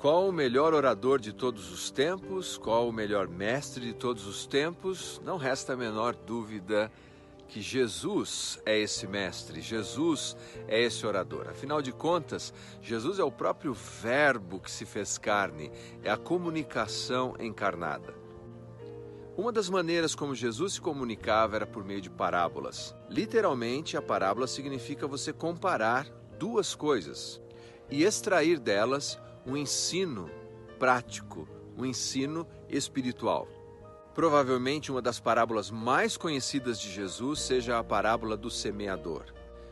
Qual o melhor orador de todos os tempos? Qual o melhor mestre de todos os tempos? Não resta a menor dúvida que Jesus é esse mestre, Jesus é esse orador. Afinal de contas, Jesus é o próprio Verbo que se fez carne, é a comunicação encarnada. Uma das maneiras como Jesus se comunicava era por meio de parábolas. Literalmente, a parábola significa você comparar duas coisas e extrair delas um ensino prático, um ensino espiritual. Provavelmente uma das parábolas mais conhecidas de Jesus seja a parábola do semeador.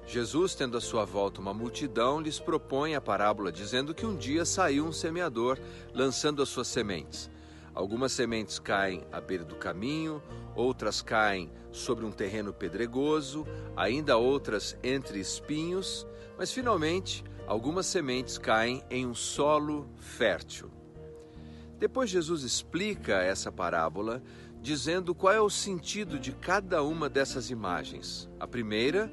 Jesus, tendo à sua volta uma multidão, lhes propõe a parábola, dizendo que um dia saiu um semeador lançando as suas sementes. Algumas sementes caem à beira do caminho, outras caem sobre um terreno pedregoso, ainda outras entre espinhos, mas finalmente algumas sementes caem em um solo fértil. Depois Jesus explica essa parábola dizendo qual é o sentido de cada uma dessas imagens. A primeira,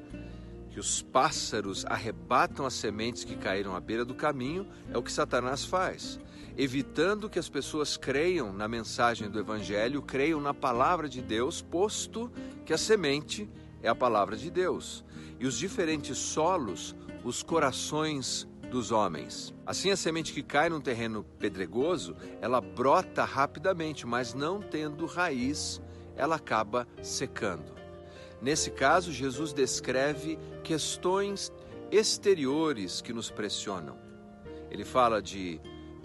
que os pássaros arrebatam as sementes que caíram à beira do caminho, é o que Satanás faz, evitando que as pessoas creiam na mensagem do evangelho, creiam na palavra de Deus, posto que a semente é a palavra de Deus. E os diferentes solos os corações dos homens. Assim, a semente que cai num terreno pedregoso, ela brota rapidamente, mas não tendo raiz, ela acaba secando. Nesse caso, Jesus descreve questões exteriores que nos pressionam. Ele fala de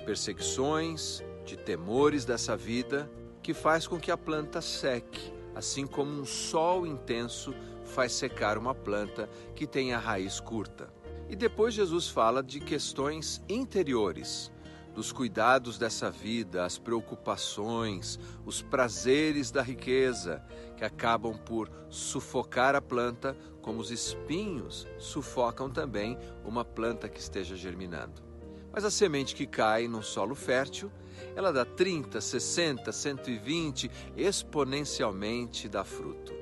perseguições, de temores dessa vida, que faz com que a planta seque, assim como um sol intenso faz secar uma planta que tem a raiz curta. E depois Jesus fala de questões interiores, dos cuidados dessa vida, as preocupações, os prazeres da riqueza, que acabam por sufocar a planta, como os espinhos sufocam também uma planta que esteja germinando. Mas a semente que cai num solo fértil, ela dá 30, 60, 120, exponencialmente dá fruto.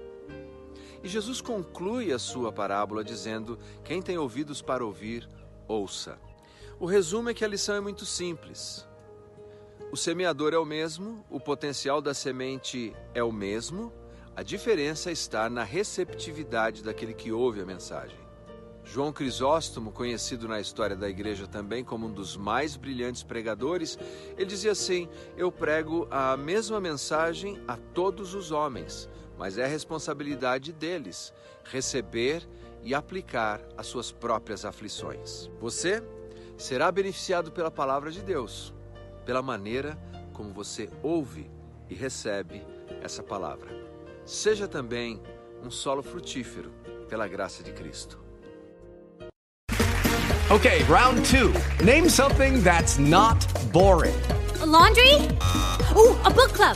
E Jesus conclui a sua parábola dizendo: Quem tem ouvidos para ouvir, ouça. O resumo é que a lição é muito simples. O semeador é o mesmo, o potencial da semente é o mesmo, a diferença está na receptividade daquele que ouve a mensagem. João Crisóstomo, conhecido na história da igreja também como um dos mais brilhantes pregadores, ele dizia assim: Eu prego a mesma mensagem a todos os homens, mas é responsabilidade deles receber e aplicar as suas próprias aflições. Você será beneficiado pela palavra de Deus, pela maneira como você ouve e recebe essa palavra. Seja também um solo frutífero pela graça de Cristo. Okay, round two. Name something that's not boring. A laundry? Ooh, a book club.